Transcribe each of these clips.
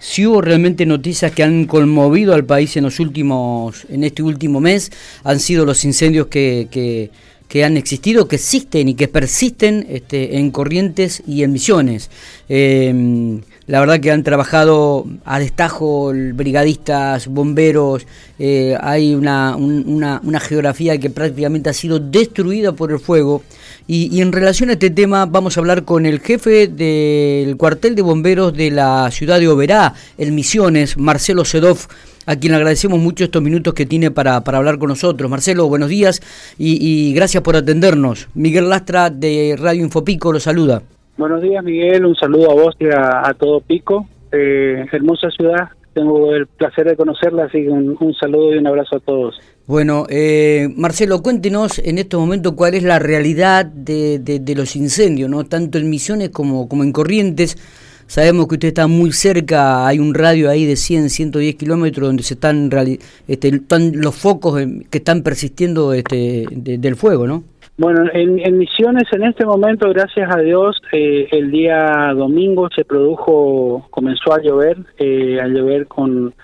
Si hubo realmente noticias que han conmovido al país en los últimos, en este último mes, han sido los incendios que, que, han existido, que existen y que persisten este, en Corrientes y en Misiones. Eh, la verdad que han trabajado a destajo brigadistas, bomberos, eh, hay una, una, una, geografía que prácticamente ha sido destruida por el fuego. Y, en relación a este tema vamos a hablar con el jefe del cuartel de bomberos de la ciudad de Oberá, el Misiones, Marcelo Sedov, a quien agradecemos mucho estos minutos que tiene para, para hablar con nosotros. Marcelo, buenos días y, y gracias por atendernos. Miguel Lastra de Radio Infopico lo saluda. Buenos días, Miguel. Un saludo a vos y a, todo Pico. Eh, hermosa ciudad. Tengo el placer de conocerla, así que un, saludo y un abrazo a todos. Bueno, eh, Marcelo, cuéntenos en este momento cuál es la realidad de, de, de, los incendios, ¿no? Tanto en Misiones como, en Corrientes. Sabemos que usted está muy cerca, hay un radio ahí de 100, 110 kilómetros donde se están, este, los focos que están persistiendo este, de, del fuego, ¿no? Bueno, en, en, Misiones en este momento, gracias a Dios, eh, el día domingo se produjo, comenzó a llover, eh, a llover con,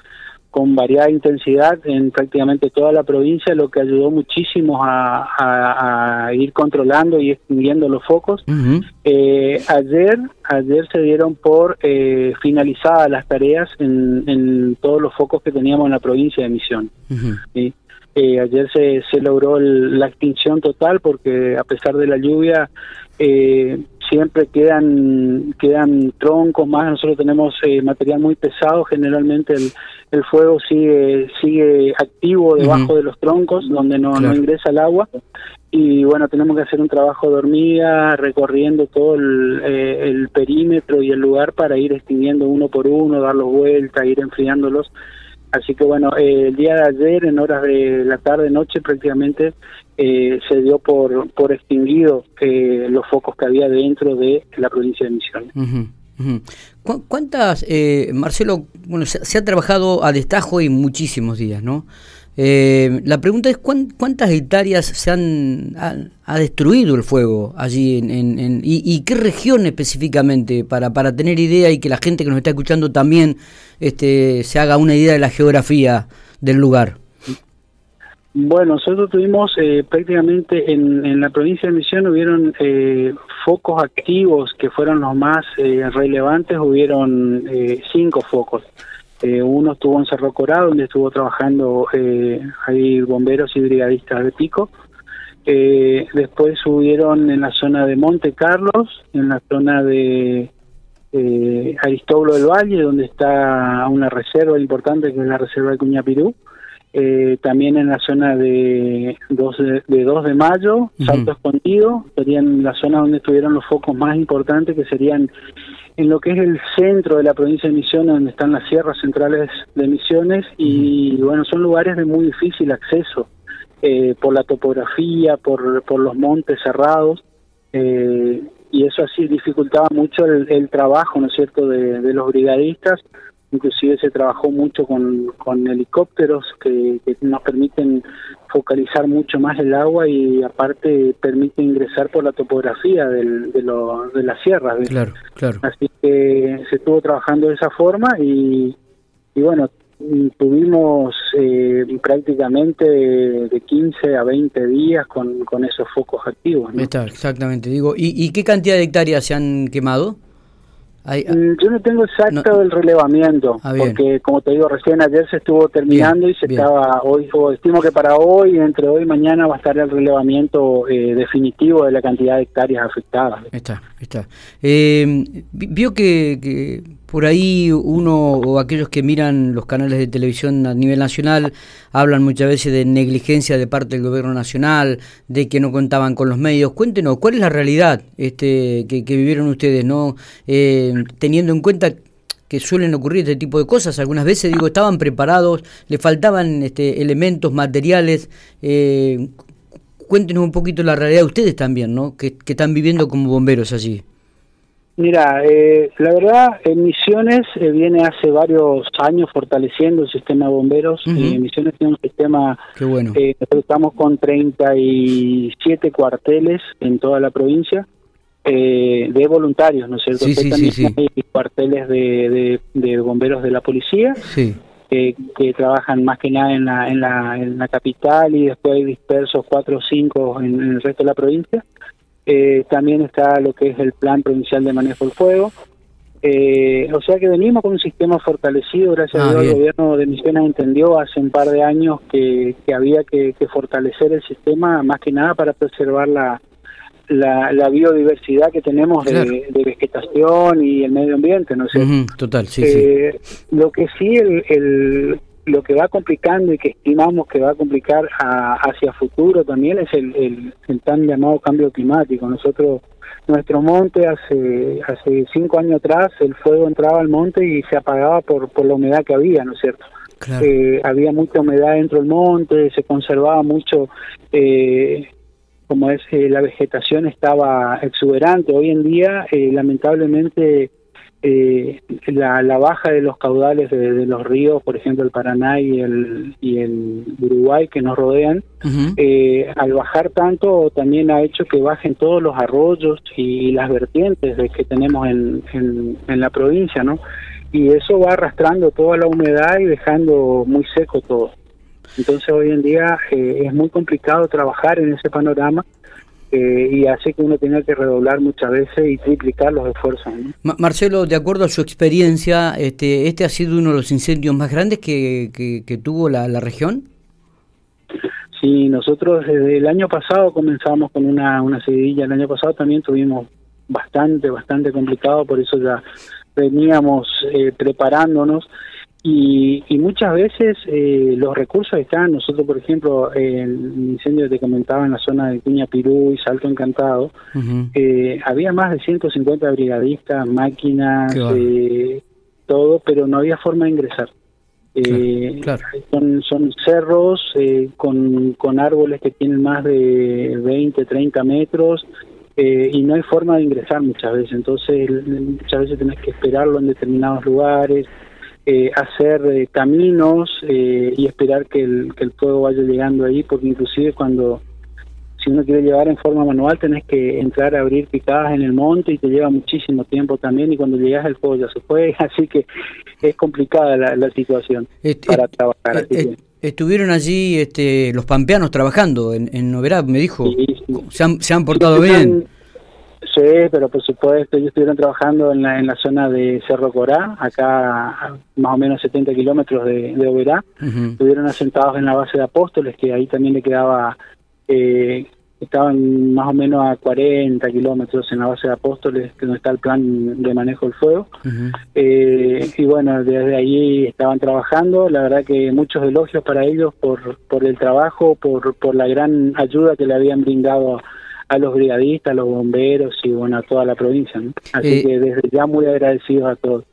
con variada intensidad en prácticamente toda la provincia, lo que ayudó muchísimo a, a, a ir controlando y extinguiendo los focos. Uh -huh. eh, ayer, ayer se dieron por eh, finalizadas las tareas en, en, todos los focos que teníamos en la provincia de Misiones. Uh -huh. ¿sí? Eh, ayer se, se logró el, la extinción total porque a pesar de la lluvia eh, siempre quedan quedan troncos más nosotros tenemos eh, material muy pesado generalmente el, el fuego sigue sigue activo debajo uh -huh. de los troncos donde no, claro. no ingresa el agua y bueno tenemos que hacer un trabajo de hormiga recorriendo todo el, eh, el perímetro y el lugar para ir extinguiendo uno por uno darlos vuelta ir enfriándolos Así que bueno, eh, el día de ayer, en horas de la tarde, noche prácticamente, eh, se dio por, por extinguido eh, los focos que había dentro de la provincia de Misiones. Uh -huh. Uh. ¿Cuántas, eh, Marcelo, bueno, se, se, ha trabajado a destajo y muchísimos días, ¿no? Eh, la pregunta es cuántas hectáreas se han ha, destruido el fuego allí en, en, y, qué región específicamente para, para tener idea y que la gente que nos está escuchando también este, se haga una idea de la geografía del lugar. Bueno, nosotros tuvimos eh, prácticamente en, en, la provincia de Misión hubieron eh, focos activos que fueron los más eh, relevantes, hubieron eh, cinco focos. Eh, uno estuvo en Cerro Corado, donde estuvo trabajando eh, ahí bomberos y brigadistas de Pico. Eh, después subieron en la zona de Monte Carlos, en la zona de eh, Aristóbulo del Valle, donde está una reserva importante que es la reserva de Cuñapirú. Eh, también en la zona de 2 de, de, 2 de mayo, uh -huh. Salto Escondido, serían la zona donde estuvieron los focos más importantes, que serían en lo que es el centro de la provincia de Misiones, donde están las sierras centrales de Misiones, y bueno, son lugares de muy difícil acceso eh, por la topografía, por, por los montes cerrados, eh, y eso así dificultaba mucho el, el trabajo, ¿no es cierto?, de, de los brigadistas, inclusive se trabajó mucho con, con helicópteros que, que, nos permiten focalizar mucho más el agua y aparte permite ingresar por la topografía del, de, lo, de las sierras. Claro, claro. Así que se estuvo trabajando de esa forma y, y bueno, tuvimos eh, prácticamente de, de, 15 a 20 días con, con esos focos activos. ¿no? Está, exactamente. Digo, ¿y, ¿y qué cantidad de hectáreas se han quemado? Mm, Yo no tengo exacto no, el relevamiento, ah, porque como te digo, recién ayer se estuvo terminando bien, y se bien. estaba hoy, o estimo que para hoy, entre hoy y mañana va a estar el relevamiento eh, definitivo de la cantidad de hectáreas afectadas. Está, está. Eh, vio que, que por ahí uno o aquellos que miran los canales de televisión a nivel nacional hablan muchas veces de negligencia de parte del gobierno nacional, de que no contaban con los medios. Cuéntenos, ¿cuál es la realidad este, que, vivieron ustedes, no eh, teniendo en cuenta que suelen ocurrir este tipo de cosas. Algunas veces, digo, estaban preparados, le faltaban este, elementos, materiales. Eh, cuéntenos un poquito la realidad de ustedes también, ¿no? Que están viviendo como bomberos allí. Mira, eh, la verdad, en Misiones eh, viene hace varios años fortaleciendo el sistema de bomberos. Uh -huh. eh, Misiones tiene un sistema. Qué bueno. Eh, estamos con 37 cuarteles en toda la provincia. de voluntarios, ¿no es cierto? Sí, sí, también sí, hay cuarteles de, de, bomberos de la policía que trabajan más que nada en la, en, la, en la capital y después hay dispersos cuatro o cinco en, en el resto de la provincia. Eh, también está lo que es el Plan Provincial de Manejo del Fuego. Eh, o sea que venimos con un sistema fortalecido, gracias Ah, a Dios el gobierno de Misiones entendió hace un par de años que, que había que, que fortalecer el sistema más que nada para preservar la, la, la biodiversidad que tenemos de, Claro. de vegetación y el medio ambiente, ¿no cierto? Ujú, total, sí, sí. Eh, Lo que sí, el, el- lo que va complicando y que estimamos que va a complicar a- hacia futuro también es el, el, el tan llamado cambio climático. Nosotros, nuestro monte hace hace cinco años atrás, el fuego entraba al monte y se apagaba por, por la humedad que había, ¿no es cierto? Claro. Eh, había mucha humedad dentro del monte, se conservaba mucho, eh, como es, eh, la vegetación estaba exuberante. Hoy en día, eh, lamentablemente, eh, la, la baja de los caudales de, de los ríos, por ejemplo el Paraná y el, y el Uruguay que nos rodean, eh, al bajar tanto también ha hecho que bajen todos los arroyos y, las vertientes de que tenemos en, en, en la provincia, ¿no? Y eso va arrastrando toda la humedad y dejando muy seco todo. Entonces hoy en día eh, es muy complicado trabajar en ese panorama eh, y hace que uno tenga que redoblar muchas veces y triplicar los esfuerzos. ¿no? Ma- Marcelo, de acuerdo a su experiencia, este, ¿este ha sido uno de los incendios más grandes que, que, que tuvo la, la región? Sí, nosotros desde el año pasado comenzamos con una, una seguidilla. El año pasado también tuvimos bastante, bastante complicado, por eso ya veníamos eh, preparándonos. Y, y muchas veces eh, los recursos están, nosotros por ejemplo, el incendio que te comentaba en la zona de Cuña Pirú y Salto Encantado, eh, había más de 150 brigadistas, máquinas, bárbaro. eh, todo, pero no había forma de ingresar. Eh, Claro, Son, son cerros eh, con, con árboles que tienen más de 20, 30 metros eh, y no hay forma de ingresar muchas veces. Entonces, muchas veces tenés que esperarlo en determinados lugares, eh, hacer eh, caminos eh, y esperar que el, que el fuego vaya llegando ahí, porque inclusive cuando si uno quiere llevar en forma manual tenés que entrar a abrir picadas en el monte y te lleva muchísimo tiempo también y cuando llegas el fuego ya se fue, así que es complicada la, la situación Est- para trabajar. est- estuvieron allí este, los pampeanos trabajando en, en Noverá, me dijo. Sí, sí. Se, han, se han portado bien. Sí, pero por supuesto, ellos estuvieron trabajando en la, en la zona de Cerro Corá, acá a más o menos 70 kilómetros de, de Oberá. Estuvieron asentados en la base de Apóstoles, que ahí también le quedaba, eh, estaban más o menos a 40 kilómetros en la base de Apóstoles, que no está el plan de manejo del fuego. Eh, y bueno, desde allí estaban trabajando. La verdad que muchos elogios para ellos por, por el trabajo, por, por la gran ayuda que le habían brindado a los brigadistas, a los bomberos y bueno, a toda la provincia. ¿no? Así Eh, que desde ya muy agradecidos a todos.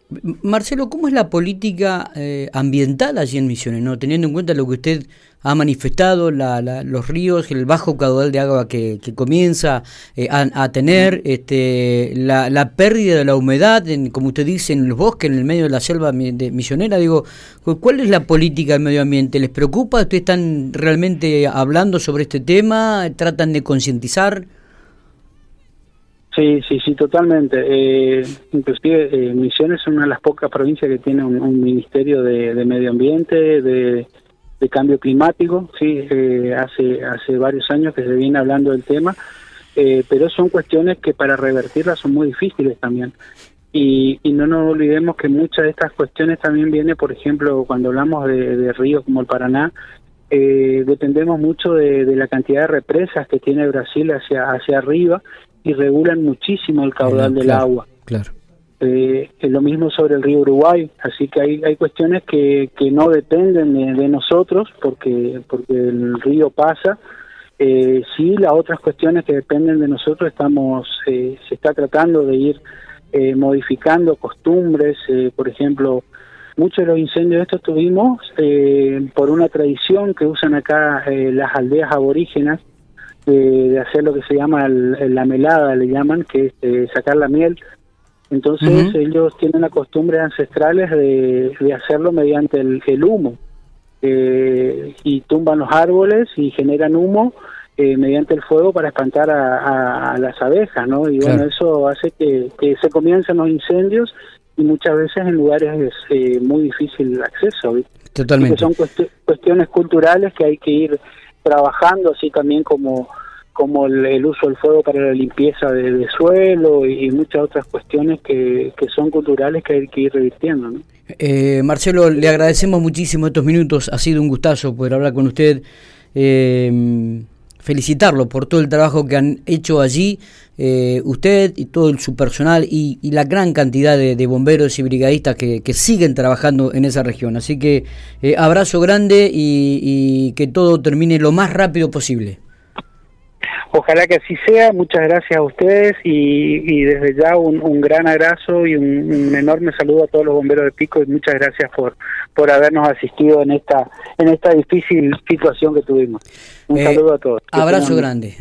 Marcelo, ¿cómo es la política eh, ambiental allí en Misiones? ¿no? Teniendo en cuenta lo que usted ha manifestado, la- la- los ríos, el bajo caudal de agua que, comienza eh, a, tener, este, la, la pérdida de la humedad, en, como usted dice, en los bosques, en el medio de la selva misionera. Digo, cu- ¿cuál es la política del medio ambiente? ¿Les preocupa? ¿Ustedes están realmente hablando sobre este tema? ¿Tratan de concientizar? Sí, sí, sí, totalmente. Eh, inclusive eh, Misiones es una de las pocas provincias que tiene un, ministerio de, medio ambiente, de, cambio climático. Sí, eh, hace hace varios años que se viene hablando del tema, eh, pero son cuestiones que para revertirlas son muy difíciles también. Y, y no nos olvidemos que muchas de estas cuestiones también viene, por ejemplo, cuando hablamos de, de ríos como el Paraná, eh, dependemos mucho de, de la cantidad de represas que tiene Brasil hacia hacia arriba y regulan muchísimo el caudal del agua. Claro. Eh, es lo mismo sobre el río Uruguay, así que hay, hay cuestiones que, que no dependen de, de nosotros porque, porque el río pasa. Eh, sí, las otras cuestiones que dependen de nosotros estamos, eh, se está tratando de ir eh, modificando costumbres, eh, por ejemplo, muchos de los incendios estos tuvimos eh, por una tradición que usan acá eh, las aldeas aborígenas de, de hacer lo que se llama el- el- la melada, le llaman, que es eh, sacar la miel. Entonces ellos tienen las costumbres ancestrales de, de hacerlo mediante el, el humo. Eh, y tumban los árboles y generan humo eh, mediante el fuego para espantar a, las abejas, ¿no? Y bueno, eso hace que, se comiencen los incendios y muchas veces en lugares es eh, muy difícil el acceso. Totalmente. son cuestiones culturales que hay que ir trabajando, así también como como el, uso del fuego para la limpieza de, suelo y, muchas otras cuestiones que, que, son culturales que hay que ir revirtiendo. ¿no? Eh, Marcelo, le agradecemos muchísimo estos minutos, ha sido un gustazo poder hablar con usted. Eh, felicitarlo por todo el trabajo que han hecho allí, eh, usted y todo su personal y, la gran cantidad de, bomberos y brigadistas que, siguen trabajando en esa región. Así que eh, abrazo grande y que todo termine lo más rápido posible. Ojalá que así sea. Muchas gracias a ustedes y, desde ya un, gran abrazo y un, enorme saludo a todos los bomberos de Pico y muchas gracias por por habernos asistido en esta en esta difícil situación que tuvimos. Un eh, saludo a todos. Abrazo grande.